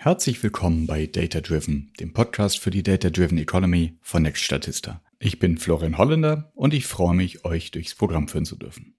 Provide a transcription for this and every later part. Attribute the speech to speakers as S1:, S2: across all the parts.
S1: Herzlich willkommen bei Data Driven, dem Podcast für die Data Driven Economy von Next Statista. Ich bin Florian Holländer und ich freue mich, euch durchs Programm führen zu dürfen.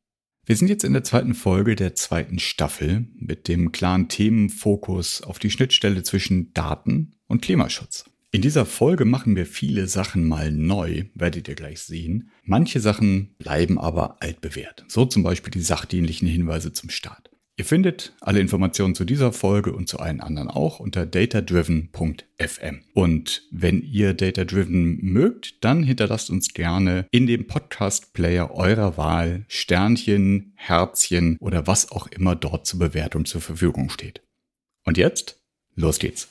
S1: Wir sind jetzt in der zweiten Folge der zweiten Staffel mit dem klaren Themenfokus auf die Schnittstelle zwischen Daten und Klimaschutz. In dieser Folge machen wir viele Sachen mal neu, werdet ihr gleich sehen. Manche Sachen bleiben aber altbewährt. So zum Beispiel die sachdienlichen Hinweise zum Start. Ihr findet alle Informationen zu dieser Folge und zu allen anderen auch unter datadriven.fm. Und wenn ihr Datadriven mögt, dann hinterlasst uns gerne in dem Podcast-Player eurer Wahl Sternchen, Herzchen oder was auch immer dort zur Bewertung zur Verfügung steht. Und jetzt, los geht's.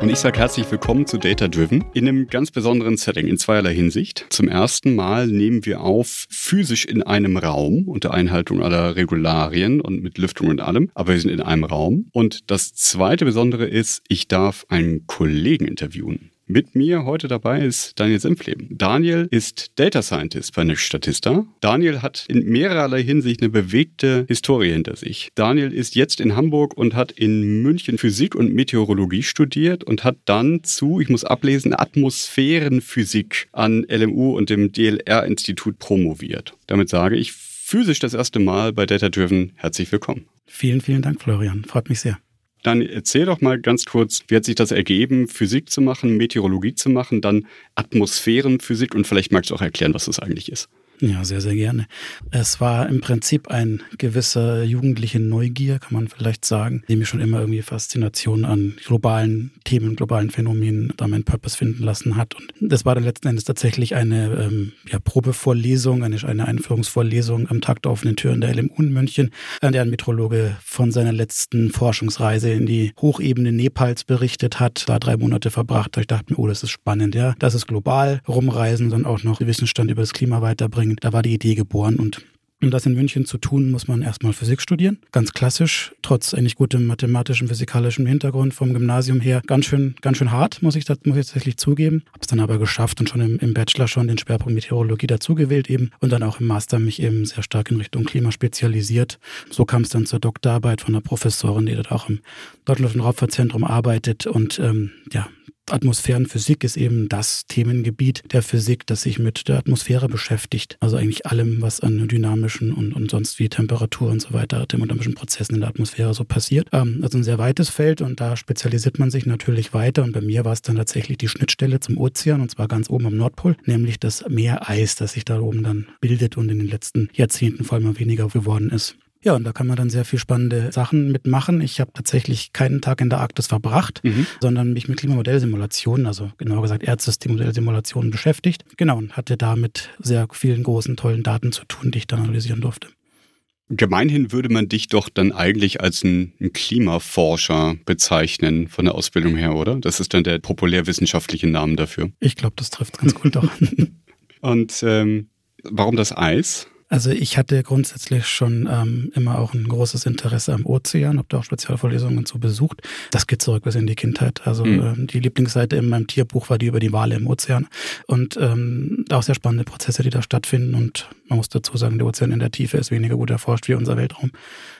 S1: Und ich sage herzlich willkommen zu Data Driven in einem ganz besonderen Setting in zweierlei Hinsicht. Zum ersten Mal nehmen wir auf physisch in einem Raum unter Einhaltung aller Regularien und mit Lüftung und allem, aber wir sind in einem Raum. Und das zweite Besondere ist, ich darf einen Kollegen interviewen. Mit mir heute dabei ist Daniel Senfleben. Daniel ist Data Scientist bei Next Statista. Daniel hat in mehrerlei Hinsicht eine bewegte Historie hinter sich. Daniel ist jetzt in Hamburg und hat in München Physik und Meteorologie studiert und hat dann zu, ich muss ablesen, Atmosphärenphysik an LMU und dem DLR-Institut promoviert. Damit sage ich physisch das erste Mal bei Data Driven herzlich willkommen.
S2: Vielen, vielen Dank, Florian. Freut mich sehr.
S1: Dann erzähl doch mal ganz kurz, wie hat sich das ergeben, Physik zu machen, Meteorologie zu machen, dann Atmosphärenphysik und vielleicht magst du auch erklären, was das eigentlich ist.
S2: Ja, sehr, sehr gerne. Es war im Prinzip ein gewisser jugendliche Neugier, kann man vielleicht sagen, die mich schon immer irgendwie Faszination an globalen Themen, globalen Phänomenen da meinen Purpose finden lassen hat. Und das war dann letzten Endes tatsächlich eine ähm, ja, Probevorlesung, eine, eine Einführungsvorlesung am Tag der offenen Tür in der LMU in München, an der ein Meteorologe von seiner letzten Forschungsreise in die Hochebene Nepals berichtet hat, da drei Monate verbracht. Ich dachte mir, oh, das ist spannend, ja. Das ist global rumreisen und auch noch Wissensstand über das Klima weiterbringen bringen. Da war die Idee geboren und um das in München zu tun, muss man erstmal Physik studieren. Ganz klassisch, trotz eigentlich gutem mathematischen, physikalischen Hintergrund vom Gymnasium her. Ganz schön, ganz schön hart, muss ich, das, muss ich tatsächlich zugeben. Habe es dann aber geschafft und schon im, im Bachelor schon den Schwerpunkt Meteorologie dazugewählt eben. Und dann auch im Master mich eben sehr stark in Richtung Klima spezialisiert. So kam es dann zur Doktorarbeit von einer Professorin, die dort auch im Deutschland Raumfahrtzentrum arbeitet und ähm, ja, Atmosphärenphysik ist eben das Themengebiet der Physik, das sich mit der Atmosphäre beschäftigt. Also eigentlich allem, was an dynamischen und, und sonst wie Temperatur und so weiter, thermodynamischen Prozessen in der Atmosphäre so passiert. Ähm, also ein sehr weites Feld und da spezialisiert man sich natürlich weiter. Und bei mir war es dann tatsächlich die Schnittstelle zum Ozean und zwar ganz oben am Nordpol, nämlich das Meereis, das sich da oben dann bildet und in den letzten Jahrzehnten vor allem weniger geworden ist. Ja, und da kann man dann sehr viel spannende Sachen mitmachen. Ich habe tatsächlich keinen Tag in der Arktis verbracht, mhm. sondern mich mit Klimamodellsimulationen, also genauer gesagt Erdsystemmodellsimulationen beschäftigt. Genau, und hatte da mit sehr vielen großen, tollen Daten zu tun, die ich dann analysieren durfte.
S1: Gemeinhin würde man dich doch dann eigentlich als ein, Klimaforscher bezeichnen von der Ausbildung her, oder? Das ist dann der populärwissenschaftliche Name dafür.
S2: Ich glaube, das trifft ganz gut doch.
S1: Und ähm, warum das Eis?
S2: Also ich hatte grundsätzlich schon ähm, immer auch ein großes Interesse am Ozean, habe da auch Spezialvorlesungen zu besucht. Das geht zurück bis in die Kindheit. Also mhm. ähm, die Lieblingsseite in meinem Tierbuch war die über die Wale im Ozean und ähm, auch sehr spannende Prozesse, die da stattfinden. Und man muss dazu sagen, der Ozean in der Tiefe ist weniger gut erforscht wie unser Weltraum.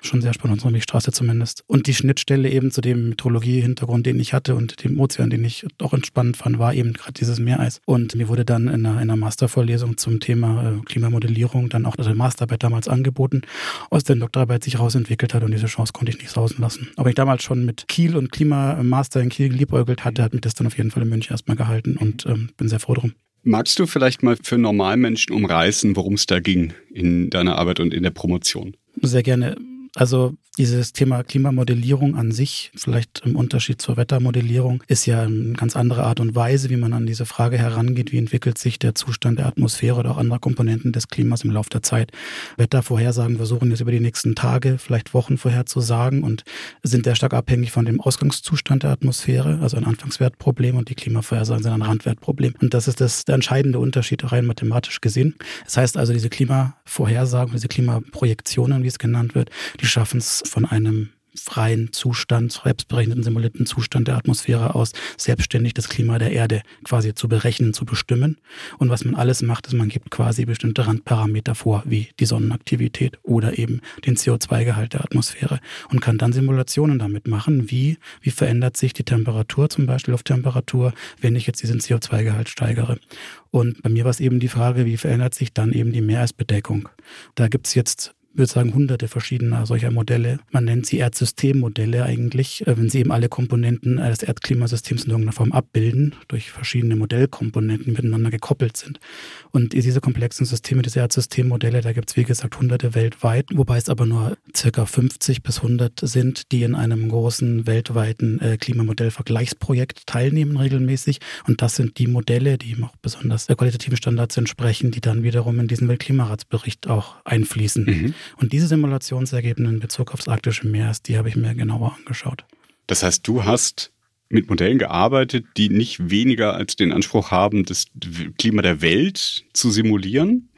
S2: Schon sehr spannend, unsere Milchstraße zumindest. Und die Schnittstelle eben zu dem Meteorologie-Hintergrund, den ich hatte und dem Ozean, den ich auch entspannend fand, war eben gerade dieses Meereis. Und mir wurde dann in einer, in einer Mastervorlesung zum Thema äh, Klimamodellierung dann auch also Masterarbeit damals angeboten, aus der Doktorarbeit sich rausentwickelt hat und diese Chance konnte ich nicht sausen lassen. Aber ich damals schon mit Kiel und Klimamaster in Kiel geliebäugelt hatte, hat mich das dann auf jeden Fall in München erstmal gehalten und ähm, bin sehr froh drum.
S1: Magst du vielleicht mal für Normalmenschen umreißen, worum es da ging in deiner Arbeit und in der Promotion?
S2: Sehr gerne. Also dieses Thema Klimamodellierung an sich, vielleicht im Unterschied zur Wettermodellierung, ist ja eine ganz andere Art und Weise, wie man an diese Frage herangeht, wie entwickelt sich der Zustand der Atmosphäre oder auch anderer Komponenten des Klimas im Laufe der Zeit. Wettervorhersagen versuchen jetzt über die nächsten Tage, vielleicht Wochen vorherzusagen und sind sehr stark abhängig von dem Ausgangszustand der Atmosphäre, also ein Anfangswertproblem und die Klimavorhersagen sind ein Randwertproblem. Und das ist das, der entscheidende Unterschied rein mathematisch gesehen. Das heißt also, diese Klimavorhersagen, diese Klimaprojektionen, wie es genannt wird, die schaffen es von einem freien Zustand, selbstberechneten simulierten Zustand der Atmosphäre aus selbstständig das Klima der Erde quasi zu berechnen, zu bestimmen. Und was man alles macht, ist, man gibt quasi bestimmte Randparameter vor, wie die Sonnenaktivität oder eben den CO2-Gehalt der Atmosphäre und kann dann Simulationen damit machen, wie, wie verändert sich die Temperatur, zum Beispiel Lufttemperatur, wenn ich jetzt diesen CO2-Gehalt steigere. Und bei mir war es eben die Frage, wie verändert sich dann eben die Meeresbedeckung. Da gibt es jetzt würde sagen, hunderte verschiedener solcher Modelle. Man nennt sie Erdsystemmodelle eigentlich, äh, wenn sie eben alle Komponenten des Erdklimasystems in irgendeiner Form abbilden, durch verschiedene Modellkomponenten miteinander gekoppelt sind. Und diese komplexen Systeme, diese Erdsystemmodelle, da gibt es wie gesagt hunderte weltweit, wobei es aber nur circa 50 bis 100 sind, die in einem großen weltweiten äh, Klimamodellvergleichsprojekt teilnehmen regelmäßig. Und das sind die Modelle, die auch besonders der qualitativen Standards entsprechen, die dann wiederum in diesen Weltklimaratsbericht auch einfließen. Mhm. Und diese Simulationsergebnisse in Bezug aufs arktische Meer, die habe ich mir genauer angeschaut.
S1: Das heißt, du hast mit Modellen gearbeitet, die nicht weniger als den Anspruch haben, das Klima der Welt zu simulieren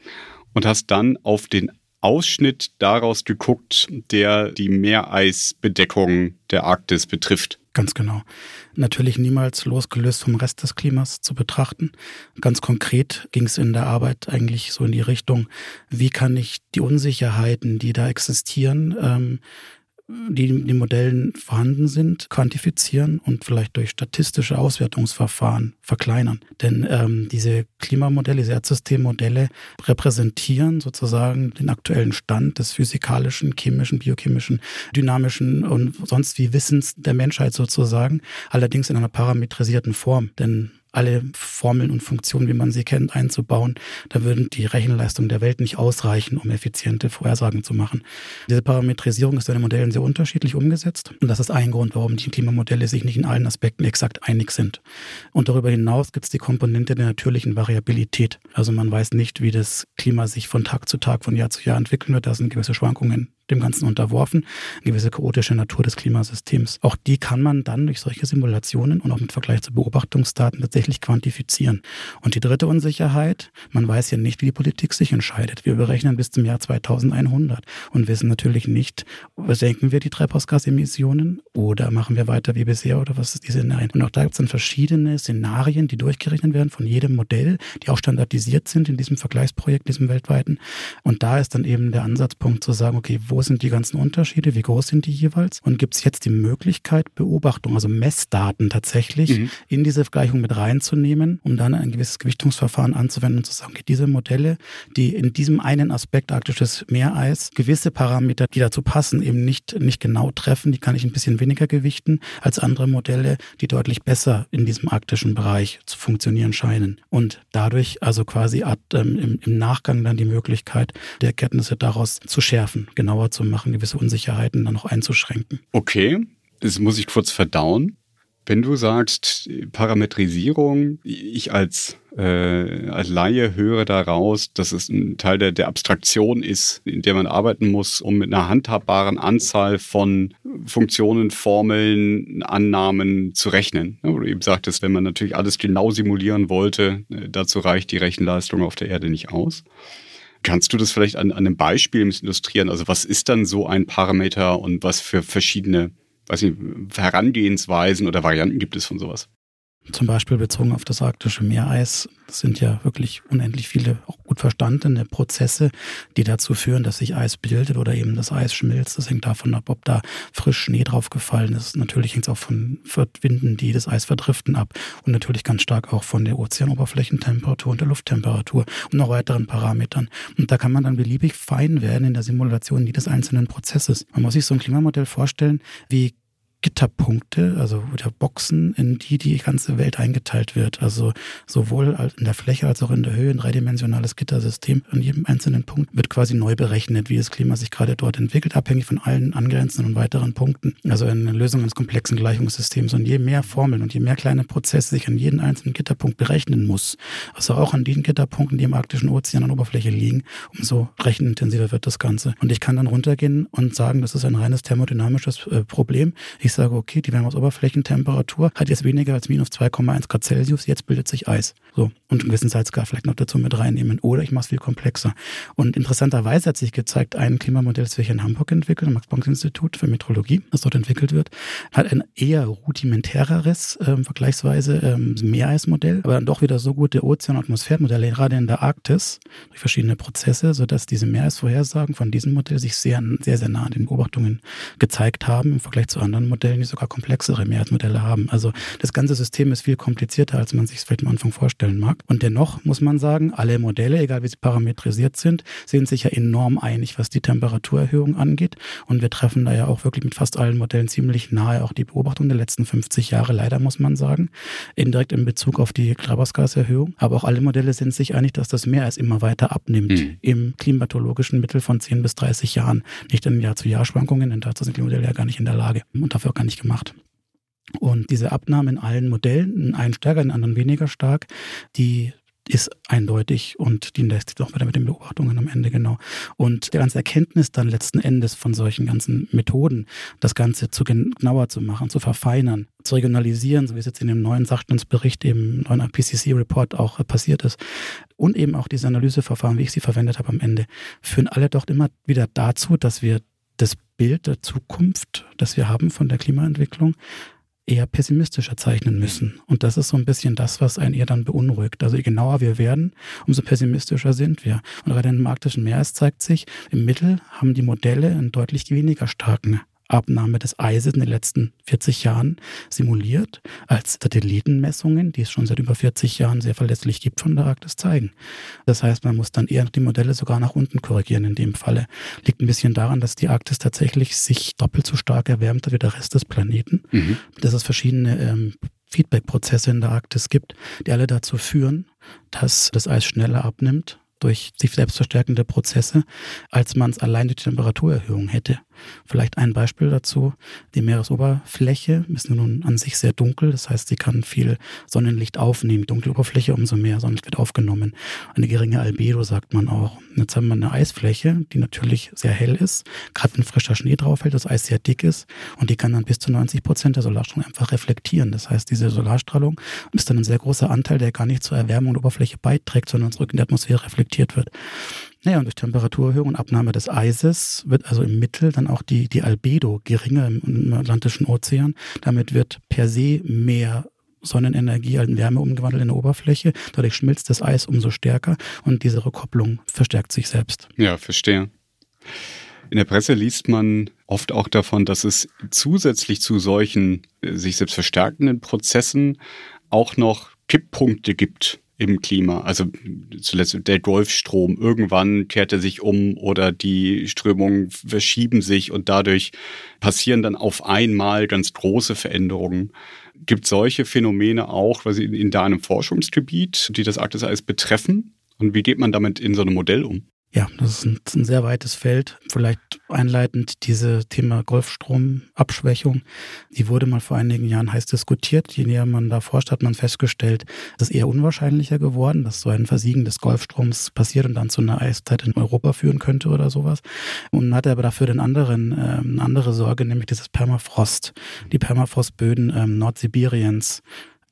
S1: und hast dann auf den Ausschnitt daraus geguckt, der die Meereisbedeckung der Arktis betrifft.
S2: Ganz genau. Natürlich niemals losgelöst vom Rest des Klimas zu betrachten. Ganz konkret ging es in der Arbeit eigentlich so in die Richtung, wie kann ich die Unsicherheiten, die da existieren, ähm, die in den Modellen vorhanden sind, quantifizieren und vielleicht durch statistische Auswertungsverfahren verkleinern. Denn ähm, diese Klimamodelle, diese Erdsystemmodelle repräsentieren sozusagen den aktuellen Stand des physikalischen, chemischen, biochemischen, dynamischen und sonst wie Wissens der Menschheit sozusagen, allerdings in einer parametrisierten Form. Denn alle Formeln und Funktionen, wie man sie kennt, einzubauen. Da würden die Rechenleistungen der Welt nicht ausreichen, um effiziente Vorhersagen zu machen. Diese Parametrisierung ist in den Modellen sehr unterschiedlich umgesetzt. Und das ist ein Grund, warum die Klimamodelle sich nicht in allen Aspekten exakt einig sind. Und darüber hinaus gibt es die Komponente der natürlichen Variabilität. Also man weiß nicht, wie das Klima sich von Tag zu Tag, von Jahr zu Jahr entwickeln wird. Da sind gewisse Schwankungen dem Ganzen unterworfen, eine gewisse chaotische Natur des Klimasystems. Auch die kann man dann durch solche Simulationen und auch mit Vergleich zu Beobachtungsdaten tatsächlich quantifizieren. Und die dritte Unsicherheit, man weiß ja nicht, wie die Politik sich entscheidet. Wir berechnen bis zum Jahr 2100 und wissen natürlich nicht, senken wir die Treibhausgasemissionen oder machen wir weiter wie bisher oder was ist die Szenarien. Und auch da gibt es dann verschiedene Szenarien, die durchgerechnet werden von jedem Modell, die auch standardisiert sind in diesem Vergleichsprojekt, diesem weltweiten. Und da ist dann eben der Ansatzpunkt zu sagen, okay, wo sind die ganzen Unterschiede, wie groß sind die jeweils und gibt es jetzt die Möglichkeit, Beobachtung, also Messdaten tatsächlich mhm. in diese Vergleichung mit reinzunehmen, um dann ein gewisses Gewichtungsverfahren anzuwenden und zu sagen, okay, diese Modelle, die in diesem einen Aspekt arktisches Meereis gewisse Parameter, die dazu passen, eben nicht, nicht genau treffen, die kann ich ein bisschen weniger gewichten als andere Modelle, die deutlich besser in diesem arktischen Bereich zu funktionieren scheinen. Und dadurch also quasi ähm, im, im Nachgang dann die Möglichkeit der Erkenntnisse daraus zu schärfen, genauer genauer zu machen, gewisse Unsicherheiten dann noch einzuschränken.
S1: Okay, das muss ich kurz verdauen. Wenn du sagst Parametrisierung, ich als, äh, als Laie höre daraus, dass es ein Teil der, der Abstraktion ist, in der man arbeiten muss, um mit einer handhabbaren Anzahl von Funktionen, Formeln, Annahmen zu rechnen. Wo du eben sagtest, wenn man natürlich alles genau simulieren wollte, äh, dazu reicht die Rechenleistung auf der Erde nicht aus. Kannst du das vielleicht an, an einem Beispiel illustrieren? Also was ist dann so ein Parameter und was für verschiedene weiß nicht, Herangehensweisen oder Varianten gibt es von sowas?
S2: Zum Beispiel bezogen auf das arktische Meereis. Sind ja wirklich unendlich viele auch gut verstandene Prozesse, die dazu führen, dass sich Eis bildet oder eben das Eis schmilzt. Das hängt davon ab, ob da frisch Schnee draufgefallen ist. Natürlich hängt es auch von Winden, die das Eis verdriften ab. Und natürlich ganz stark auch von der Ozeanoberflächentemperatur und der Lufttemperatur und noch weiteren Parametern. Und da kann man dann beliebig fein werden in der Simulation jedes einzelnen Prozesses. Man muss sich so ein Klimamodell vorstellen, wie Gitterpunkte, also oder Boxen, in die die ganze Welt eingeteilt wird. Also sowohl in der Fläche als auch in der Höhe ein dreidimensionales Gittersystem. An jedem einzelnen Punkt wird quasi neu berechnet, wie das Klima sich gerade dort entwickelt, abhängig von allen angrenzenden und weiteren Punkten. Also eine Lösung eines komplexen Gleichungssystems. Und je mehr Formeln und je mehr kleine Prozesse sich an jeden einzelnen Gitterpunkt berechnen muss, also auch an den Gitterpunkten, die im arktischen Ozean an Oberfläche liegen, umso rechenintensiver wird das Ganze. Und ich kann dann runtergehen und sagen, das ist ein reines thermodynamisches äh, Problem. Ich ich sage, okay, die Wärmeoberflächentemperatur hat jetzt weniger als minus 2,1 Grad Celsius, jetzt bildet sich Eis. So, und einen gewissen Salzgrad vielleicht noch dazu mit reinnehmen. Oder ich mache es viel komplexer. Und interessanterweise hat sich gezeigt, ein Klimamodell, das wir hier in Hamburg entwickeln, am Max-Planck-Institut für Metrologie, das dort entwickelt wird, hat ein eher rudimentäreres, äh, vergleichsweise ähm, Meereismodell, aber dann doch wieder so gute Ozean- und Atmosphärenmodelle, gerade in der Arktis, durch verschiedene Prozesse, sodass diese Meeresvorhersagen von diesem Modell sich sehr, sehr, sehr nah an den Beobachtungen gezeigt haben, im Vergleich zu anderen Modellen, die sogar komplexere Meeresmodelle haben. Also das ganze System ist viel komplizierter, als man sich es vielleicht am Anfang vorstellen mag. Und dennoch muss man sagen, alle Modelle, egal wie sie parametrisiert sind, sind sich ja enorm einig, was die Temperaturerhöhung angeht. Und wir treffen da ja auch wirklich mit fast allen Modellen ziemlich nahe auch die Beobachtung der letzten 50 Jahre, leider muss man sagen, indirekt in Bezug auf die Treibhausgaserhöhung. Aber auch alle Modelle sind sich einig, dass das Meer es immer weiter abnimmt mhm. im klimatologischen Mittel von 10 bis 30 Jahren. Nicht in Jahr-zu-Jahr-Schwankungen, denn dazu sind die Modelle ja gar nicht in der Lage und dafür auch gar nicht gemacht. Und diese Abnahme in allen Modellen, in einen stärker, in anderen weniger stark, die ist eindeutig und die lässt sich auch wieder mit den Beobachtungen am Ende genau. Und der ganze Erkenntnis dann letzten Endes von solchen ganzen Methoden, das Ganze zu genauer zu machen, zu verfeinern, zu regionalisieren, so wie es jetzt in dem neuen Sachstandsbericht, im neuen IPCC-Report auch passiert ist, und eben auch diese Analyseverfahren, wie ich sie verwendet habe am Ende, führen alle doch immer wieder dazu, dass wir das Bild der Zukunft, das wir haben von der Klimaentwicklung, eher pessimistischer zeichnen müssen. Und das ist so ein bisschen das, was einen eher dann beunruhigt. Also je genauer wir werden, umso pessimistischer sind wir. Und gerade im arktischen Meer zeigt sich, im Mittel haben die Modelle einen deutlich weniger starken Abnahme des Eises in den letzten 40 Jahren simuliert, als Satellitenmessungen, die es schon seit über 40 Jahren sehr verlässlich gibt, von der Arktis zeigen. Das heißt, man muss dann eher die Modelle sogar nach unten korrigieren in dem Falle. Liegt ein bisschen daran, dass die Arktis tatsächlich sich doppelt so stark erwärmt wie der Rest des Planeten. Mhm. Dass es verschiedene ähm, Feedback-Prozesse in der Arktis gibt, die alle dazu führen, dass das Eis schneller abnimmt durch sich selbst verstärkende Prozesse, als man es allein durch die Temperaturerhöhung hätte. Vielleicht ein Beispiel dazu. Die Meeresoberfläche ist nun an sich sehr dunkel. Das heißt, sie kann viel Sonnenlicht aufnehmen. Dunkle Oberfläche, umso mehr Sonnenlicht wird aufgenommen. Eine geringe Albedo sagt man auch. Jetzt haben wir eine Eisfläche, die natürlich sehr hell ist. Gerade wenn frischer Schnee drauf fällt, das Eis sehr dick ist. Und die kann dann bis zu 90 Prozent der Solarstrahlung einfach reflektieren. Das heißt, diese Solarstrahlung ist dann ein sehr großer Anteil, der gar nicht zur Erwärmung der Oberfläche beiträgt, sondern zurück in die Atmosphäre reflektiert wird. Naja, und durch Temperaturerhöhung und Abnahme des Eises wird also im Mittel dann auch die, die Albedo geringer im, im Atlantischen Ozean. Damit wird per se mehr Sonnenenergie in Wärme umgewandelt in der Oberfläche. Dadurch schmilzt das Eis umso stärker und diese Rückkopplung verstärkt sich selbst.
S1: Ja, verstehe. In der Presse liest man oft auch davon, dass es zusätzlich zu solchen äh, sich selbst verstärkenden Prozessen auch noch Kipppunkte gibt im Klima. Also zuletzt der Golfstrom. Irgendwann kehrt er sich um oder die Strömungen verschieben sich und dadurch passieren dann auf einmal ganz große Veränderungen. Gibt solche Phänomene auch quasi in deinem Forschungsgebiet, die das Arktiseis betreffen? Und wie geht man damit in so einem Modell um?
S2: Ja, das ist ein, sehr weites Feld. Vielleicht einleitend diese Thema Golfstromabschwächung. Die wurde mal vor einigen Jahren heiß diskutiert. Je näher man da forscht, hat man festgestellt, es ist eher unwahrscheinlicher geworden, dass so ein Versiegen des Golfstroms passiert und dann zu einer Eiszeit in Europa führen könnte oder sowas. Und hatte aber dafür den anderen, äh, eine andere Sorge, nämlich dieses Permafrost. Die Permafrostböden ähm, Nordsibiriens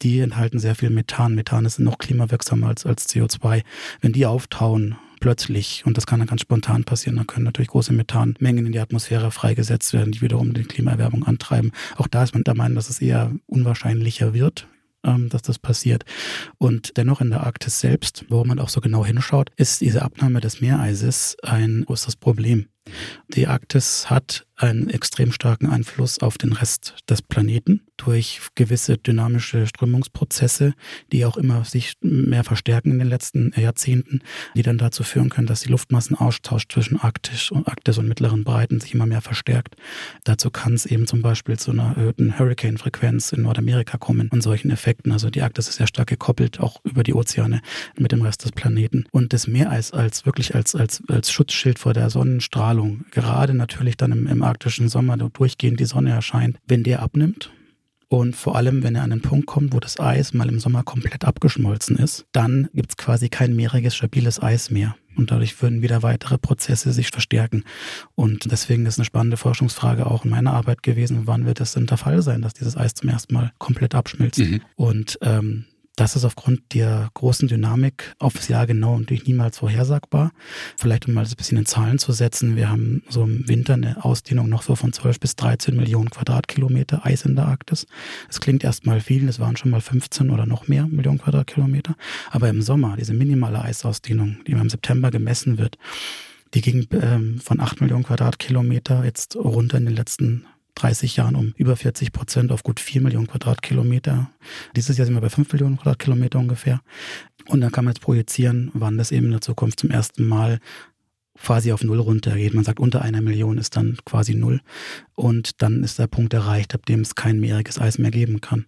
S2: die enthalten sehr viel Methan. Methan ist noch klimawirksamer als, als CO2. Wenn die auftauen, plötzlich, und das kann dann ganz spontan passieren, dann können natürlich große Methanmengen in die Atmosphäre freigesetzt werden, die wiederum die Klimaerwärmung antreiben. Auch da ist man der Meinung, dass es eher unwahrscheinlicher wird, ähm, dass das passiert. Und dennoch in der Arktis selbst, wo man auch so genau hinschaut, ist diese Abnahme des Meereises ein großes Problem. Die Arktis hat einen extrem starken Einfluss auf den Rest des Planeten durch gewisse dynamische Strömungsprozesse, die auch immer sich mehr verstärken in den letzten Jahrzehnten, die dann dazu führen können, dass die Luftmassenaustausch zwischen Arktis und, Arktis und mittleren Breiten sich immer mehr verstärkt. Dazu kann es eben zum Beispiel zu einer erhöhten Hurricane-Frequenz in Nordamerika kommen und solchen Effekten. Also die Arktis ist sehr stark gekoppelt, auch über die Ozeane mit dem Rest des Planeten. Und das Meereis als wirklich als, als, als Schutzschild vor der Sonnenstrahlung, gerade natürlich dann im, im arktischen Sommer, wo durchgehend die Sonne erscheint, wenn der abnimmt, und vor allem, wenn er an den Punkt kommt, wo das Eis mal im Sommer komplett abgeschmolzen ist, dann gibt es quasi kein meeriges, stabiles Eis mehr. Und dadurch würden wieder weitere Prozesse sich verstärken. Und deswegen ist eine spannende Forschungsfrage auch in meiner Arbeit gewesen, wann wird es denn der Fall sein, dass dieses Eis zum ersten Mal komplett abschmilzt. Mhm. Und ähm, das ist aufgrund der großen Dynamik aufs Jahr genau natürlich niemals vorhersagbar. Vielleicht um mal ein bisschen in Zahlen zu setzen. Wir haben so im Winter eine Ausdehnung noch so von 12 bis 13 Millionen Quadratkilometer Eis in der Arktis. Das klingt erstmal viel, es waren schon mal 15 oder noch mehr Millionen Quadratkilometer. Aber im Sommer, diese minimale Eisausdehnung, die im September gemessen wird, die ging ähm, von 8 Millionen Quadratkilometer jetzt runter in den letzten 30 Jahren um über 40 Prozent auf gut 4 Millionen Quadratkilometer. Dieses Jahr sind wir bei 5 Millionen Quadratkilometer ungefähr. Und dann kann man jetzt projizieren, wann das eben in der Zukunft zum ersten Mal quasi auf Null runtergeht. Man sagt, unter einer Million ist dann quasi Null. Und dann ist der Punkt erreicht, ab dem es kein meeriges Eis mehr geben kann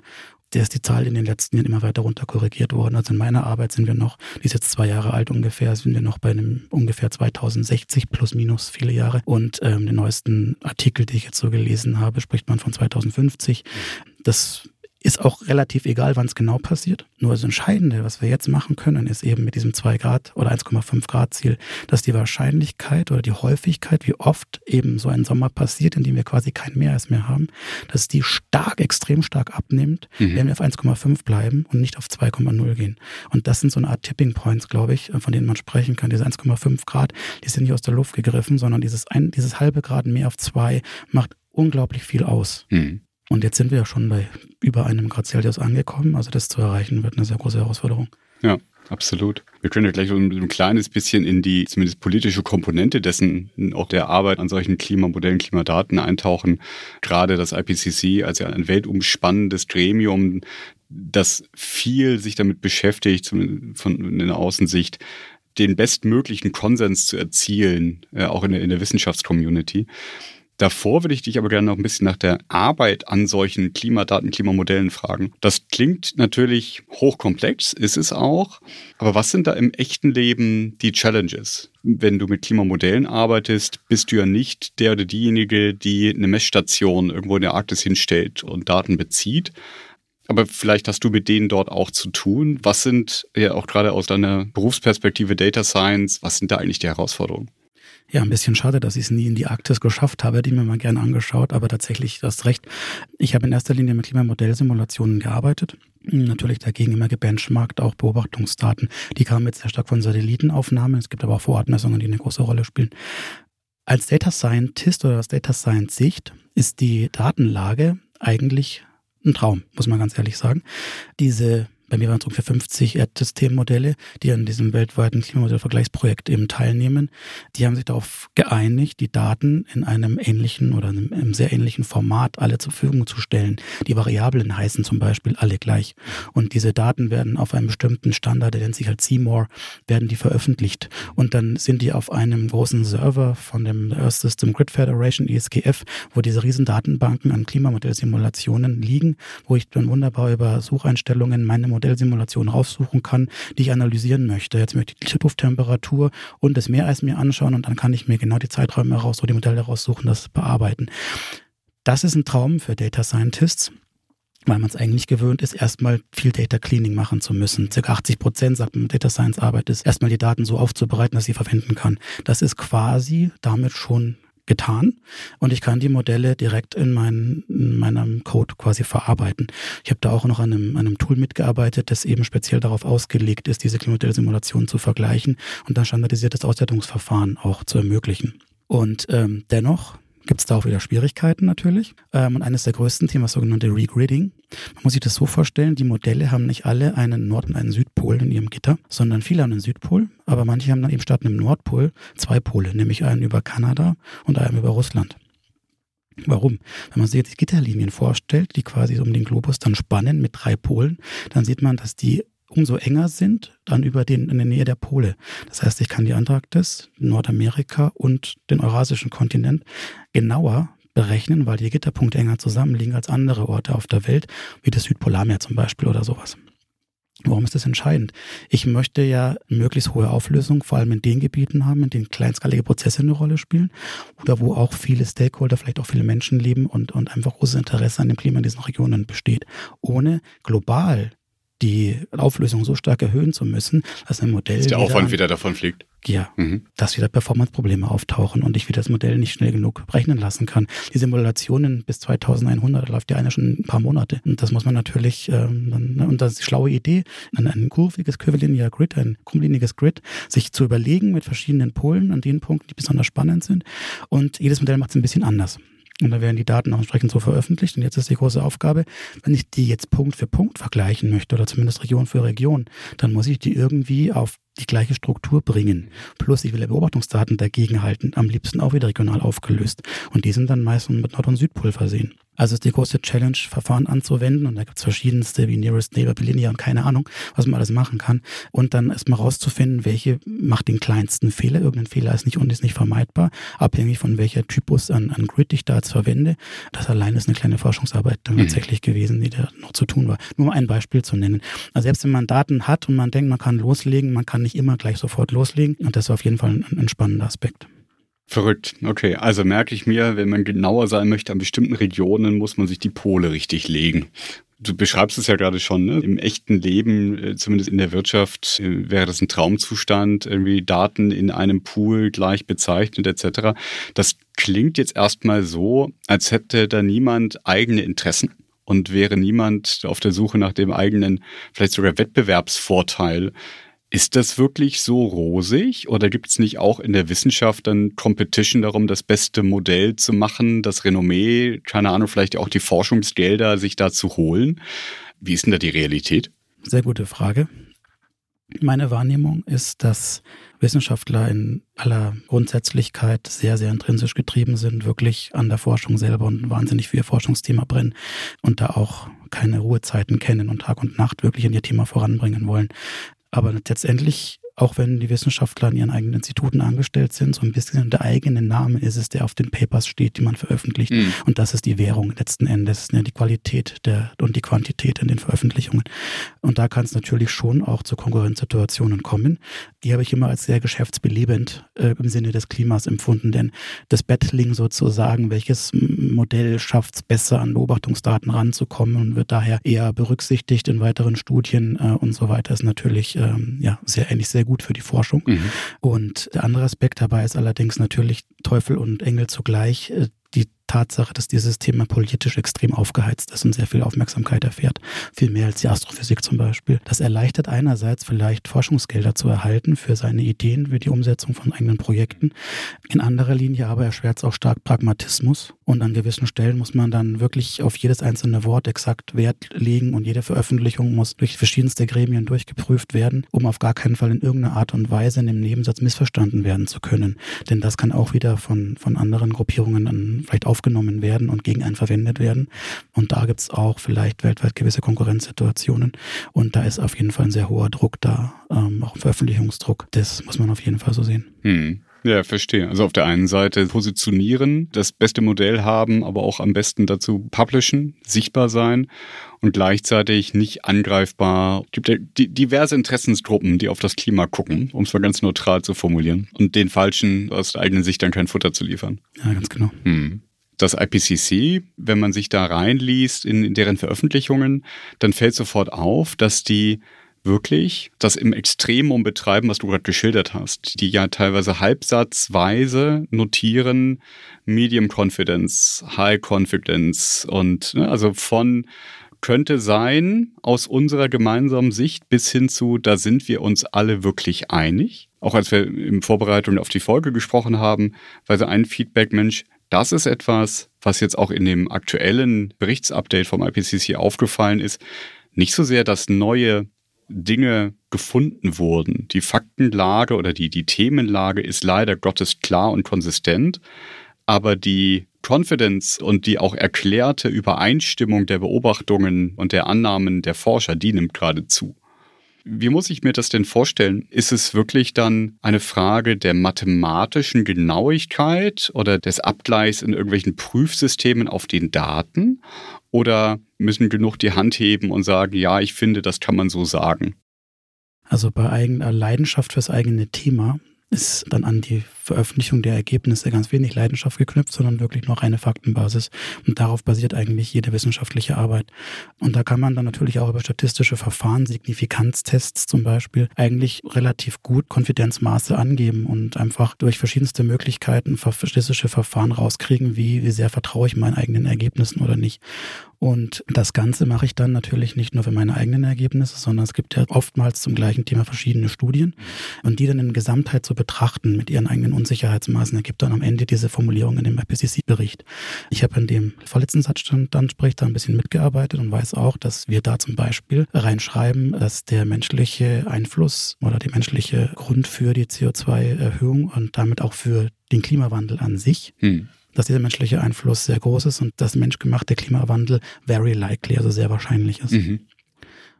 S2: der ist die Zahl in den letzten Jahren immer weiter runter korrigiert worden. Also in meiner Arbeit sind wir noch, die ist jetzt zwei Jahre alt ungefähr, sind wir noch bei einem ungefähr 2060 plus minus viele Jahre. Und ähm, den neuesten Artikel, den ich jetzt so gelesen habe, spricht man von 2050. Das ist auch relativ egal, wann es genau passiert. Nur das Entscheidende, was wir jetzt machen können, ist eben mit diesem 2 Grad oder 1,5 Grad Ziel, dass die Wahrscheinlichkeit oder die Häufigkeit, wie oft eben so ein Sommer passiert, in dem wir quasi kein Meereis mehr haben, dass die stark, extrem stark abnimmt, mhm. wenn wir auf 1,5 bleiben und nicht auf 2,0 gehen. Und das sind so eine Art Tipping Points, glaube ich, von denen man sprechen kann. Diese 1,5 Grad, die sind nicht aus der Luft gegriffen, sondern dieses, ein, dieses halbe Grad mehr auf 2 macht unglaublich viel aus. Mhm. Und jetzt sind wir ja schon bei über einem Grad Celsius angekommen. Also das zu erreichen wird eine sehr große Herausforderung.
S1: Ja, absolut. Wir können ja gleich so ein, kleines bisschen in die zumindest politische Komponente dessen, auch der Arbeit an solchen Klimamodellen, Klimadaten eintauchen. Gerade das IPCC als ja ein weltumspannendes Gremium, das viel sich damit beschäftigt, von der Außensicht, den bestmöglichen Konsens zu erzielen, äh, auch in der, in der Wissenschaftscommunity. Davor würde ich dich aber gerne noch ein bisschen nach der Arbeit an solchen Klimadaten, Klimamodellen fragen. Das klingt natürlich hochkomplex, ist es auch. Aber was sind da im echten Leben die Challenges? Wenn du mit Klimamodellen arbeitest, bist du ja nicht der oder diejenige, die eine Messstation irgendwo in der Arktis hinstellt und Daten bezieht. Aber vielleicht hast du mit denen dort auch zu tun. Was sind ja auch gerade aus deiner Berufsperspektive Data Science, was sind da eigentlich die Herausforderungen?
S2: Ja, ein bisschen schade, dass ich es nie in die Arktis geschafft habe, die mir mal gerne angeschaut, aber tatsächlich, du hast recht. Ich habe in erster Linie mit Klimamodellsimulationen gearbeitet. Natürlich dagegen immer gebenchmarkt, auch Beobachtungsdaten. Die kamen jetzt sehr stark von Satellitenaufnahmen. Es gibt aber auch Vorortmessungen, die eine große Rolle spielen. Als Data Scientist oder aus Data Science Sicht ist die Datenlage eigentlich ein Traum, muss man ganz ehrlich sagen. Diese bei mir waren es ungefähr 50 Erdsystemmodelle, die an diesem weltweiten Klimamodellvergleichsprojekt eben teilnehmen. Die haben sich darauf geeinigt, die Daten in einem ähnlichen oder einem, sehr ähnlichen Format alle zur Verfügung zu stellen. Die Variablen heißen zum Beispiel alle gleich. Und diese Daten werden auf einem bestimmten Standard, der nennt sich halt Seymour, werden die veröffentlicht. Und dann sind die auf einem großen Server von dem Earth System Grid Federation, ESGF, wo diese riesen Datenbanken an Klimamodellsimulationen liegen, wo ich dann wunderbar über Sucheinstellungen meine Modelle Modellsimulation raussuchen kann, die ich analysieren möchte. Jetzt möchte ich die Lufttemperatur und das Meereis mir anschauen und dann kann ich mir genau die Zeiträume heraus, so die Modelle raussuchen, das bearbeiten. Das ist ein Traum für Data Scientists weil man es eigentlich gewöhnt ist, erstmal viel Data Cleaning machen zu müssen. Circa 80 Prozent, sagt man, Data Science Arbeit ist, erstmal die Daten so aufzubereiten, dass sie verwenden kann. Das ist quasi damit schon getan und ich kann die Modelle direkt in, mein, in meinem Code quasi verarbeiten. Ich habe da auch noch an einem, an einem Tool mitgearbeitet, das eben speziell darauf ausgelegt ist, diese Modellsimulationen zu vergleichen und dann standardisiertes Auswertungsverfahren auch zu ermöglichen. Und ähm, dennoch gibt es da auch wieder Schwierigkeiten natürlich. Ähm, und eines der größten Themen ist sogenannte Regridding. Man muss sich das so vorstellen, die Modelle haben nicht alle einen Nord- und einen Südpol in ihrem Gitter, sondern viele haben einen Südpol, aber manche haben dann eben statt einem Nordpol zwei Pole, nämlich einen über Kanada und einen über Russland. Warum? Wenn man sich jetzt die Gitterlinien vorstellt, die quasi um den Globus dann spannen mit drei Polen, dann sieht man, dass die umso enger sind, dann über den, in der Nähe der Pole. Das heißt, ich kann die Antarktis, Nordamerika und den eurasischen Kontinent genauer berechnen, weil die Gitterpunkte enger zusammenliegen als andere Orte auf der Welt, wie das Südpolarmeer zum Beispiel oder sowas. Warum ist das entscheidend? Ich möchte ja möglichst hohe Auflösung, vor allem in den Gebieten haben, in denen kleinskalige Prozesse eine Rolle spielen oder wo auch viele Stakeholder, vielleicht auch viele Menschen leben und, und einfach großes Interesse an dem Klima in diesen Regionen besteht. Ohne global die Auflösung so stark erhöhen zu müssen, dass ein Modell. Dass
S1: der Aufwand wieder davon fliegt.
S2: Gear, mhm. dass wieder Performance-Probleme auftauchen und ich wieder das Modell nicht schnell genug rechnen lassen kann. Die Simulationen bis 2100 läuft ja eine schon ein paar Monate. Und das muss man natürlich, ähm, dann, ne, und das ist die schlaue Idee, ein, ein kurviges Curvilinear Grid, ein krummliniges Grid, sich zu überlegen mit verschiedenen Polen an den Punkten, die besonders spannend sind. Und jedes Modell macht es ein bisschen anders. Und da werden die Daten auch entsprechend so veröffentlicht. Und jetzt ist die große Aufgabe, wenn ich die jetzt Punkt für Punkt vergleichen möchte oder zumindest Region für Region, dann muss ich die irgendwie auf die gleiche Struktur bringen. Plus ich will ja Beobachtungsdaten dagegen halten, am liebsten auch wieder regional aufgelöst. Und die sind dann meistens mit Nord- und Südpol versehen. Also ist die große Challenge, Verfahren anzuwenden und da gibt es verschiedenste wie Nearest Neighbor, Bilinear und keine Ahnung, was man alles machen kann. Und dann erstmal rauszufinden, welche macht den kleinsten Fehler. Irgendein Fehler ist nicht und ist nicht vermeidbar, abhängig von welcher Typus an, an Grid ich da jetzt verwende. Das allein ist eine kleine Forschungsarbeit dann mhm. tatsächlich gewesen, die da noch zu tun war. Nur mal ein Beispiel zu nennen. Also selbst wenn man Daten hat und man denkt, man kann loslegen, man kann nicht immer gleich sofort loslegen. Und das ist auf jeden Fall ein, ein spannender Aspekt.
S1: Verrückt. Okay, also merke ich mir, wenn man genauer sein möchte an bestimmten Regionen, muss man sich die Pole richtig legen. Du beschreibst es ja gerade schon, ne? im echten Leben, äh, zumindest in der Wirtschaft, äh, wäre das ein Traumzustand, irgendwie Daten in einem Pool gleich bezeichnet etc. Das klingt jetzt erstmal so, als hätte da niemand eigene Interessen und wäre niemand auf der Suche nach dem eigenen, vielleicht sogar Wettbewerbsvorteil. Ist das wirklich so rosig oder gibt es nicht auch in der Wissenschaft dann Competition darum, das beste Modell zu machen, das Renommee, keine Ahnung, vielleicht auch die Forschungsgelder sich da zu holen? Wie ist denn da die Realität?
S2: Sehr gute Frage. Meine Wahrnehmung ist, dass Wissenschaftler in aller Grundsätzlichkeit sehr, sehr intrinsisch getrieben sind, wirklich an der Forschung selber und wahnsinnig für ihr Forschungsthema brennen und da auch keine Ruhezeiten kennen und Tag und Nacht wirklich in ihr Thema voranbringen wollen. Aber letztendlich auch wenn die Wissenschaftler an ihren eigenen Instituten angestellt sind, so ein bisschen der eigene Name ist es, der auf den Papers steht, die man veröffentlicht. Mhm. Und das ist die Währung letzten Endes, ne, die Qualität der, und die Quantität in den Veröffentlichungen. Und da kann es natürlich schon auch zu Konkurrenzsituationen kommen. Die habe ich immer als sehr geschäftsbelebend äh, im Sinne des Klimas empfunden, denn das Battling sozusagen, welches Modell schafft es besser, an Beobachtungsdaten ranzukommen und wird daher eher berücksichtigt in weiteren Studien äh, und so weiter, ist natürlich ähm, ja sehr ähnlich, sehr sehr gut für die Forschung. Mhm. Und der andere Aspekt dabei ist allerdings natürlich Teufel und Engel zugleich. Äh, die Tatsache, dass dieses Thema politisch extrem aufgeheizt ist und sehr viel Aufmerksamkeit erfährt. Viel mehr als die Astrophysik zum Beispiel. Das erleichtert einerseits vielleicht Forschungsgelder zu erhalten für seine Ideen, für die Umsetzung von eigenen Projekten. In anderer Linie aber erschwert es auch stark Pragmatismus. Und an gewissen Stellen muss man dann wirklich auf jedes einzelne Wort exakt Wert legen und jede Veröffentlichung muss durch verschiedenste Gremien durchgeprüft werden, um auf gar keinen Fall in irgendeiner Art und Weise in dem Nebensatz missverstanden werden zu können. Denn das kann auch wieder von, von anderen Gruppierungen dann vielleicht aufgenommen werden und gegen einen verwendet werden. Und da gibt es auch vielleicht weltweit gewisse Konkurrenzsituationen. Und da ist auf jeden Fall ein sehr hoher Druck da, ähm, auch Veröffentlichungsdruck. Das muss man auf jeden Fall so sehen.
S1: Hm. Ja, verstehe. Also auf der einen Seite positionieren, das beste Modell haben, aber auch am besten dazu publishen, sichtbar sein und gleichzeitig nicht angreifbar. Es gibt ja diverse Interessensgruppen, die auf das Klima gucken, um es mal ganz neutral zu formulieren und den Falschen aus der eigenen Sicht dann kein Futter zu liefern.
S2: Ja, ganz genau. Hm
S1: das IPCC, wenn man sich da reinliest in, in deren Veröffentlichungen, dann fällt sofort auf, dass die wirklich das im Extremum betreiben, was du gerade geschildert hast, die ja teilweise halbsatzweise notieren, Medium Confidence, High Confidence und ne, also von könnte sein aus unserer gemeinsamen Sicht bis hin zu, da sind wir uns alle wirklich einig. Auch als wir in Vorbereitung auf die Folge gesprochen haben, weil so ein Feedback, Mensch, das ist etwas, was jetzt auch in dem aktuellen Berichtsupdate vom IPCC aufgefallen ist. Nicht so sehr, dass neue Dinge gefunden wurden. Die Faktenlage oder die, die Themenlage ist leider Gottes klar und konsistent, aber die Confidence und die auch erklärte Übereinstimmung der Beobachtungen und der Annahmen der Forscher, die nimmt gerade zu. Wie muss ich mir das denn vorstellen? Ist es wirklich dann eine Frage der mathematischen Genauigkeit oder des Abgleichs in irgendwelchen Prüfsystemen auf den Daten? Oder müssen genug die Hand heben und sagen, ja, ich finde, das kann man so sagen?
S2: Also bei eigener Leidenschaft fürs eigene Thema ist dann an die Veröffentlichung der Ergebnisse ganz wenig Leidenschaft geknüpft, sondern wirklich nur reine Faktenbasis. Und darauf basiert eigentlich jede wissenschaftliche Arbeit. Und da kann man dann natürlich auch über statistische Verfahren, Signifikanztests zum Beispiel, eigentlich relativ gut Konfidenzmaße angeben und einfach durch verschiedenste Möglichkeiten statistische Verfahren rauskriegen, wie, wie sehr vertraue ich meinen eigenen Ergebnissen oder nicht. Und das Ganze mache ich dann natürlich nicht nur für meine eigenen Ergebnisse, sondern es gibt ja oftmals zum gleichen Thema verschiedene Studien und die dann in Gesamtheit zu betrachten mit ihren eigenen Unsicherheitsmaßen ergibt dann am Ende diese Formulierung in dem IPCC-Bericht. Ich habe in dem vorletzten Satzstand dann spricht da ein bisschen mitgearbeitet und weiß auch, dass wir da zum Beispiel reinschreiben, dass der menschliche Einfluss oder die menschliche Grund für die CO2-Erhöhung und damit auch für den Klimawandel an sich hm dass dieser menschliche Einfluss sehr groß ist und dass menschgemachte Klimawandel very likely, also sehr wahrscheinlich ist. Mhm.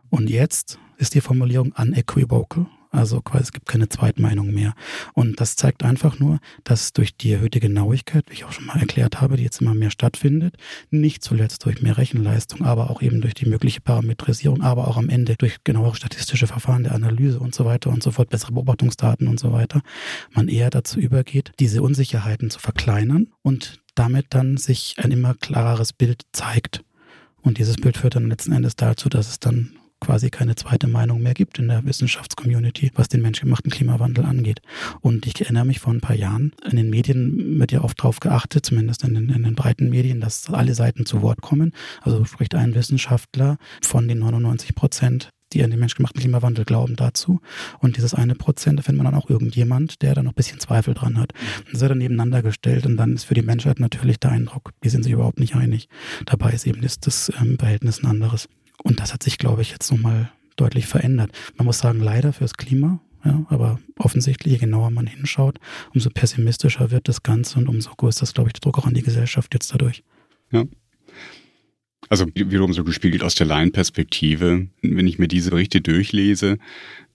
S2: Und jetzt ist die Formulierung unequivocal, also quasi es gibt keine Zweitmeinung mehr. Und das zeigt einfach nur, dass durch die erhöhte Genauigkeit, wie ich auch schon mal erklärt habe, die jetzt immer mehr stattfindet, nicht zuletzt durch mehr Rechenleistung, aber auch eben durch die mögliche Parametrisierung, aber auch am Ende durch genauere statistische Verfahren der Analyse und so weiter und so fort, bessere Beobachtungsdaten und so weiter, man eher dazu übergeht, diese Unsicherheiten zu verkleinern und damit dann sich ein immer klareres Bild zeigt. Und dieses Bild führt dann letzten Endes dazu, dass es dann quasi keine zweite Meinung mehr gibt in der Wissenschaftscommunity, was den menschgemachten Klimawandel angeht. Und ich erinnere mich vor ein paar Jahren, in den Medien wird ja oft darauf geachtet, zumindest in den, in den breiten Medien, dass alle Seiten zu Wort kommen. Also spricht ein Wissenschaftler von den 99 Prozent die an den menschgemachten Klimawandel glauben, dazu. Und dieses eine Prozent, da findet man dann auch irgendjemand, der da noch ein bisschen Zweifel dran hat. Das wird dann nebeneinander gestellt und dann ist für die Menschheit natürlich der Eindruck, die sind sich überhaupt nicht einig. Dabei ist eben das, das ähm, Verhältnis ein anderes. Und das hat sich, glaube ich, jetzt nochmal deutlich verändert. Man muss sagen, leider fürs Klima, ja, aber offensichtlich, je genauer man hinschaut, umso pessimistischer wird das Ganze und umso größer ist, glaube ich, der Druck auch an die Gesellschaft jetzt dadurch.
S1: Ja. Also wiederum so gespiegelt aus der Laienperspektive. Wenn ich mir diese Berichte durchlese,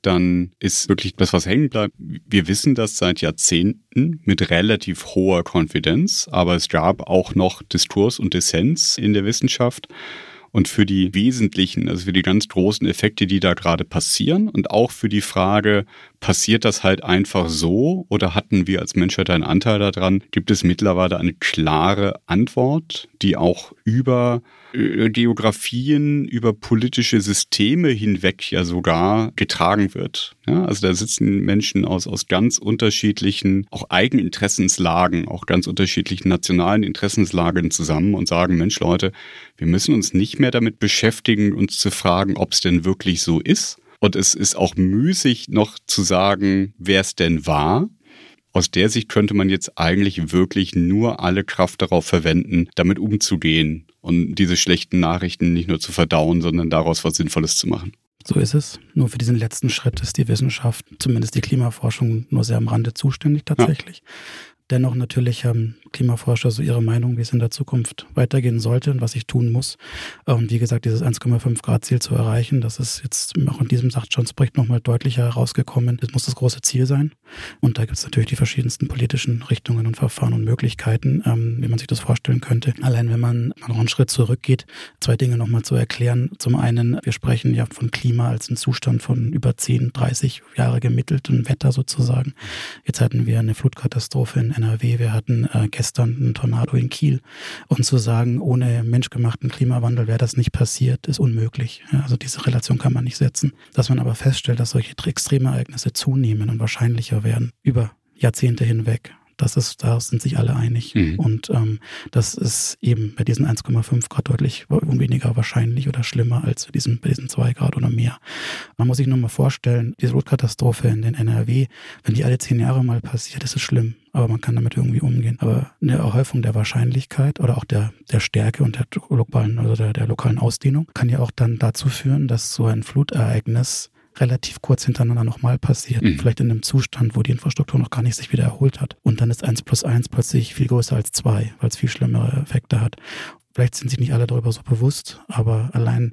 S1: dann ist wirklich das, was hängen bleibt. Wir wissen das seit Jahrzehnten mit relativ hoher Konfidenz, aber es gab auch noch Diskurs und Dissens in der Wissenschaft und für die wesentlichen, also für die ganz großen Effekte, die da gerade passieren und auch für die Frage, passiert das halt einfach so oder hatten wir als Menschheit einen Anteil daran, gibt es mittlerweile eine klare Antwort, die auch über Geografien, über politische Systeme hinweg ja sogar getragen wird. Ja, also da sitzen Menschen aus, aus ganz unterschiedlichen, auch Eigeninteressenslagen, auch ganz unterschiedlichen nationalen Interessenslagen zusammen und sagen, Mensch Leute, wir müssen uns nicht mehr damit beschäftigen, uns zu fragen, ob es denn wirklich so ist. Und es ist auch müßig noch zu sagen, wer es denn war, aus der Sicht könnte man jetzt eigentlich wirklich nur alle Kraft darauf verwenden, damit umzugehen und diese schlechten Nachrichten nicht nur zu verdauen, sondern daraus was Sinnvolles zu machen.
S2: So ist es. Nur für diesen letzten Schritt ist die Wissenschaft, zumindest die Klimaforschung, nur sehr am Rande zuständig tatsächlich. Ja. Dennoch natürlich haben Klimaforscher so ihre Meinung, wie es in der Zukunft weitergehen sollte und was ich tun muss. Und wie gesagt, dieses 1,5 Grad Ziel zu erreichen, das ist jetzt auch in diesem Sachstandsbericht nochmal deutlicher herausgekommen. Das muss das große Ziel sein. Und da gibt es natürlich die verschiedensten politischen Richtungen und Verfahren und Möglichkeiten, ähm, wie man sich das vorstellen könnte. Allein wenn man noch einen Schritt zurückgeht, zwei Dinge nochmal zu erklären. Zum einen, wir sprechen ja von Klima als einen Zustand von über 10, 30 Jahre gemitteltem Wetter sozusagen. Jetzt hatten wir eine Flutkatastrophe in NRW, wir hatten äh, gestern einen Tornado in Kiel. Und zu sagen, ohne menschgemachten Klimawandel wäre das nicht passiert, ist unmöglich. Ja, also diese Relation kann man nicht setzen. Dass man aber feststellt, dass solche Extremereignisse zunehmen und wahrscheinlicher werden über Jahrzehnte hinweg. Das ist, da sind sich alle einig. Mhm. Und ähm, das ist eben bei diesen 1,5 Grad deutlich weniger wahrscheinlich oder schlimmer als bei diesen, bei diesen 2 Grad oder mehr. Man muss sich nur mal vorstellen, diese Rotkatastrophe in den NRW, wenn die alle zehn Jahre mal passiert, ist es schlimm. Aber man kann damit irgendwie umgehen. Aber eine Erhäufung der Wahrscheinlichkeit oder auch der, der Stärke und der globalen, also der, der lokalen Ausdehnung kann ja auch dann dazu führen, dass so ein Flutereignis relativ kurz hintereinander nochmal passiert. Mhm. Vielleicht in einem Zustand, wo die Infrastruktur noch gar nicht sich wieder erholt hat. Und dann ist eins plus eins plötzlich viel größer als zwei, weil es viel schlimmere Effekte hat. Vielleicht sind sich nicht alle darüber so bewusst, aber allein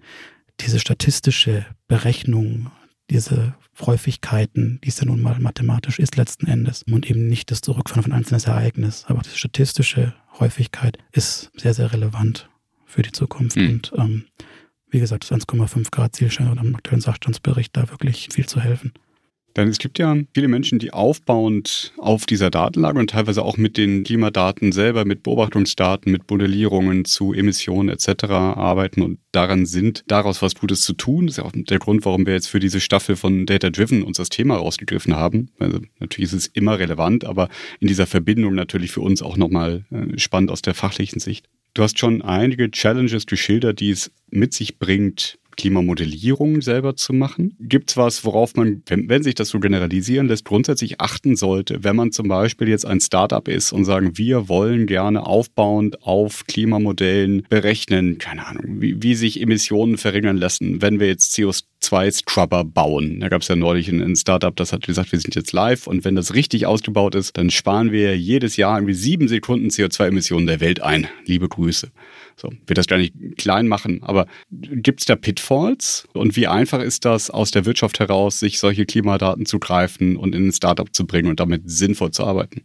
S2: diese statistische Berechnung, diese Häufigkeiten, die es ja nun mal mathematisch ist letzten Endes und eben nicht das Zurückführen von einzelnes Ereignis, aber diese statistische Häufigkeit ist sehr, sehr relevant für die Zukunft. Mhm. Und ähm, wie gesagt, das 1,5 Grad Ziel scheint am aktuellen Sachstandsbericht da wirklich viel zu helfen.
S1: Denn es gibt ja viele Menschen, die aufbauend auf dieser Datenlage und teilweise auch mit den Klimadaten selber, mit Beobachtungsdaten, mit Modellierungen zu Emissionen etc. arbeiten und daran sind, daraus was Gutes zu tun. Das ist ja auch der Grund, warum wir jetzt für diese Staffel von Data Driven uns das Thema rausgegriffen haben. Also natürlich ist es immer relevant, aber in dieser Verbindung natürlich für uns auch nochmal äh, spannend aus der fachlichen Sicht. Du hast schon einige Challenges geschildert, die es mit sich bringt, Klimamodellierung selber zu machen? Gibt es was, worauf man, wenn, wenn, sich das so generalisieren lässt, grundsätzlich achten sollte, wenn man zum Beispiel jetzt ein Startup ist und sagen, wir wollen gerne aufbauend auf Klimamodellen berechnen, keine Ahnung, wie, wie sich Emissionen verringern lassen, wenn wir jetzt CO2-Scrubber bauen. Da gab es ja neulich ein, ein, Startup, das hat gesagt, wir sind jetzt live und wenn das richtig ausgebaut ist, dann sparen wir jedes Jahr irgendwie sieben Sekunden CO2-Emissionen der Welt ein. Liebe Grüße. So, wird das gar nicht klein machen, aber gibt es da Pitfalls? Und wie einfach ist das, aus der Wirtschaft heraus, sich solche Klimadaten zu greifen und in ein Startup zu bringen und damit sinnvoll zu arbeiten?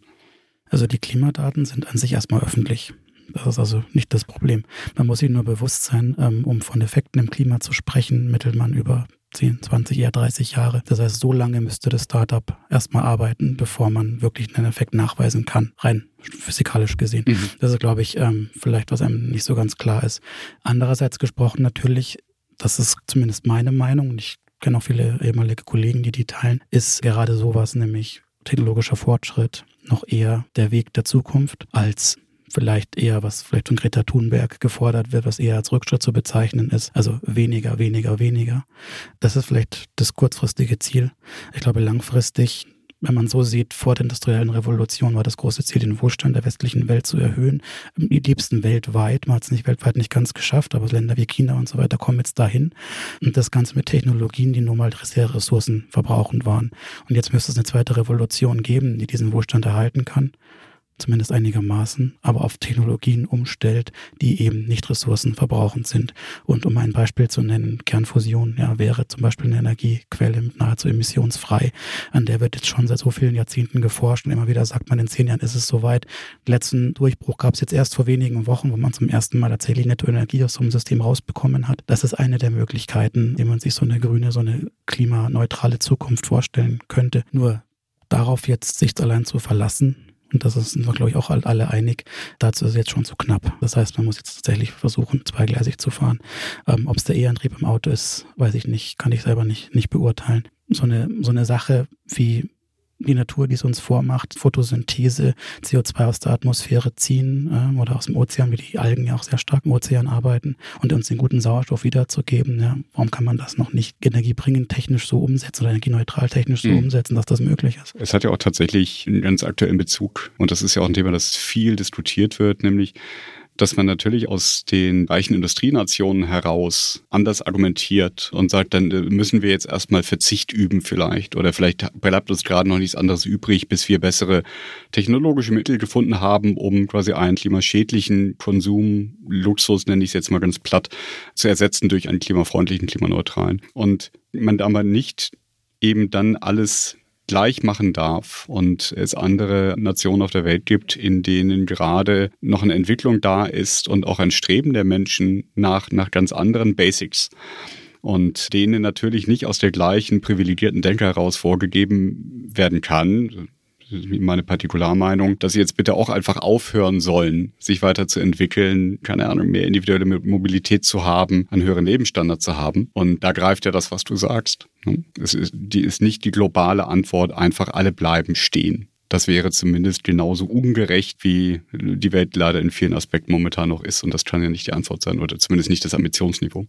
S2: Also die Klimadaten sind an sich erstmal öffentlich. Das ist also nicht das Problem. Man muss sich nur bewusst sein, ähm, um von Effekten im Klima zu sprechen, mittelt man über 10, 20, eher 30 Jahre. Das heißt, so lange müsste das Startup erstmal arbeiten, bevor man wirklich einen Effekt nachweisen kann, rein physikalisch gesehen. Mhm. Das ist, glaube ich, ähm, vielleicht, was einem nicht so ganz klar ist. Andererseits gesprochen natürlich, das ist zumindest meine Meinung und ich kenne auch viele ehemalige Kollegen, die die teilen, ist gerade sowas, nämlich technologischer Fortschritt, noch eher der Weg der Zukunft als vielleicht eher, was vielleicht von Greta Thunberg gefordert wird, was eher als Rückschritt zu bezeichnen ist. Also weniger, weniger, weniger. Das ist vielleicht das kurzfristige Ziel. Ich glaube, langfristig wenn man so sieht, vor der industriellen Revolution war das große Ziel, den Wohlstand der westlichen Welt zu erhöhen. Am liebsten weltweit. Man hat es nicht weltweit nicht ganz geschafft, aber Länder wie China und so weiter kommen jetzt dahin. Und das Ganze mit Technologien, die nun mal sehr ressourcenverbrauchend waren. Und jetzt müsste es eine zweite Revolution geben, die diesen Wohlstand erhalten kann zumindest einigermaßen, aber auf Technologien umstellt, die eben nicht ressourcenverbrauchend sind. Und um ein Beispiel zu nennen, Kernfusion ja, wäre zum Beispiel eine Energiequelle nahezu emissionsfrei. An der wird jetzt schon seit so vielen Jahrzehnten geforscht und immer wieder sagt man, in zehn Jahren ist es soweit. Letzten Durchbruch gab es jetzt erst vor wenigen Wochen, wo man zum ersten Mal tatsächlich Nettoenergie aus so einem System rausbekommen hat. Das ist eine der Möglichkeiten, wie man sich so eine grüne, so eine klimaneutrale Zukunft vorstellen könnte. Nur darauf jetzt sich allein zu verlassen, und das sind wir, glaube ich, auch alle einig. Dazu ist es jetzt schon zu knapp. Das heißt, man muss jetzt tatsächlich versuchen, zweigleisig zu fahren. Ähm, Ob es der E-Antrieb im Auto ist, weiß ich nicht, kann ich selber nicht, nicht beurteilen. So eine, so eine Sache wie die Natur, die es uns vormacht, Photosynthese, CO2 aus der Atmosphäre ziehen äh, oder aus dem Ozean, wie die Algen ja auch sehr stark im Ozean arbeiten und uns den guten Sauerstoff wiederzugeben. Ja, warum kann man das noch nicht energiebringend technisch so umsetzen oder energieneutral technisch so mhm. umsetzen, dass das möglich ist?
S1: Es hat ja auch tatsächlich einen ganz aktuellen Bezug und das ist ja auch ein Thema, das viel diskutiert wird, nämlich dass man natürlich aus den reichen Industrienationen heraus anders argumentiert und sagt, dann äh, müssen wir jetzt erstmal Verzicht üben vielleicht oder vielleicht bleibt uns gerade noch nichts anderes übrig, bis wir bessere technologische Mittel gefunden haben, um quasi einen klimaschädlichen Konsum, Luxus nenne ich es jetzt mal ganz platt, zu ersetzen durch einen klimafreundlichen, klimaneutralen. Und man aber nicht eben dann alles gleich machen darf und es andere Nationen auf der Welt gibt, in denen gerade noch eine Entwicklung da ist und auch ein Streben der Menschen nach, nach ganz anderen Basics. Und denen natürlich nicht aus der gleichen privilegierten Denke heraus vorgegeben werden kann meine Partikularmeinung, dass sie jetzt bitte auch einfach aufhören sollen, sich weiterzuentwickeln, keine Ahnung, mehr individuelle Mobilität zu haben, einen höheren Lebensstandard zu haben. Und da greift ja das, was du sagst. Ne? Es ist, die ist nicht die globale Antwort, einfach alle bleiben stehen. Das wäre zumindest genauso ungerecht, wie die Welt leider in vielen Aspekten momentan noch ist. Und das kann ja nicht die Antwort sein oder zumindest nicht das Ambitionsniveau.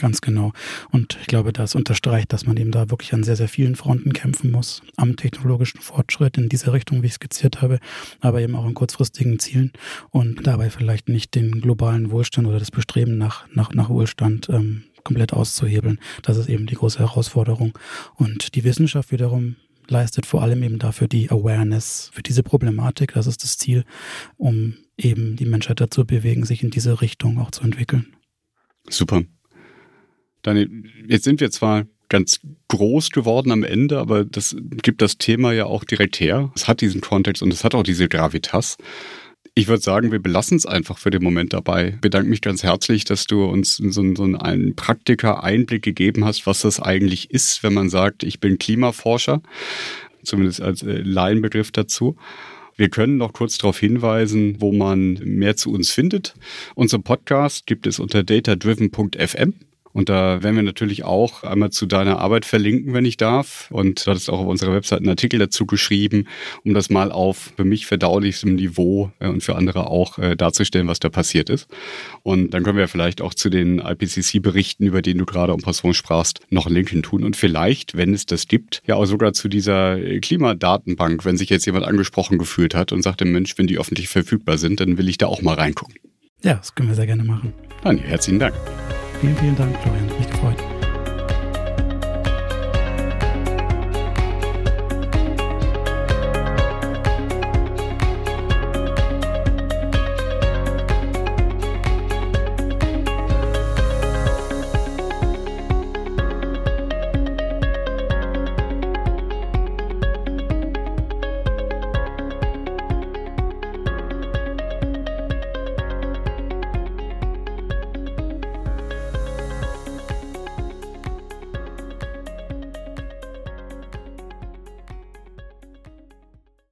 S2: Ganz genau. Und ich glaube, das unterstreicht, dass man eben da wirklich an sehr, sehr vielen Fronten kämpfen muss. Am technologischen Fortschritt in diese Richtung, wie ich skizziert habe, aber eben auch an kurzfristigen Zielen und dabei vielleicht nicht den globalen Wohlstand oder das Bestreben nach, nach, nach Wohlstand ähm, komplett auszuhebeln. Das ist eben die große Herausforderung. Und die Wissenschaft wiederum leistet vor allem eben dafür die Awareness für diese Problematik. Das ist das Ziel, um eben die Menschheit dazu bewegen, sich in diese Richtung auch zu entwickeln.
S1: Super. Daniel, jetzt sind wir zwar ganz groß geworden am Ende, aber das gibt das Thema ja auch direkt her. Es hat diesen Kontext und es hat auch diese Gravitas. Ich würde sagen, wir belassen es einfach für den Moment dabei. Ich bedanke mich ganz herzlich, dass du uns so, so einen Praktiker-Einblick gegeben hast, was das eigentlich ist, wenn man sagt, ich bin Klimaforscher, zumindest als äh, Laienbegriff dazu. Wir können noch kurz darauf hinweisen, wo man mehr zu uns findet. Unser Podcast gibt es unter datadriven.fm. Und da werden wir natürlich auch einmal zu deiner Arbeit verlinken, wenn ich darf. Und du hattest auch auf unserer Website einen Artikel dazu geschrieben, um das mal auf für mich verdaulichem Niveau äh, und für andere auch äh, darzustellen, was da passiert ist. Und dann können wir vielleicht auch zu den IPCC-Berichten, über denen du gerade en passant sprachst, noch einen Link hin tun. Und vielleicht, wenn es das gibt, ja auch sogar zu dieser äh, Klimadatenbank, wenn sich jetzt jemand angesprochen gefühlt hat und sagt, Mensch, wenn die öffentlich verfügbar sind, dann will ich da auch mal reingucken.
S2: Ja, das können wir sehr gerne machen.
S1: Dann herzlichen Dank.
S2: Vielen, vielen Dank, Florian. Mich gefreut.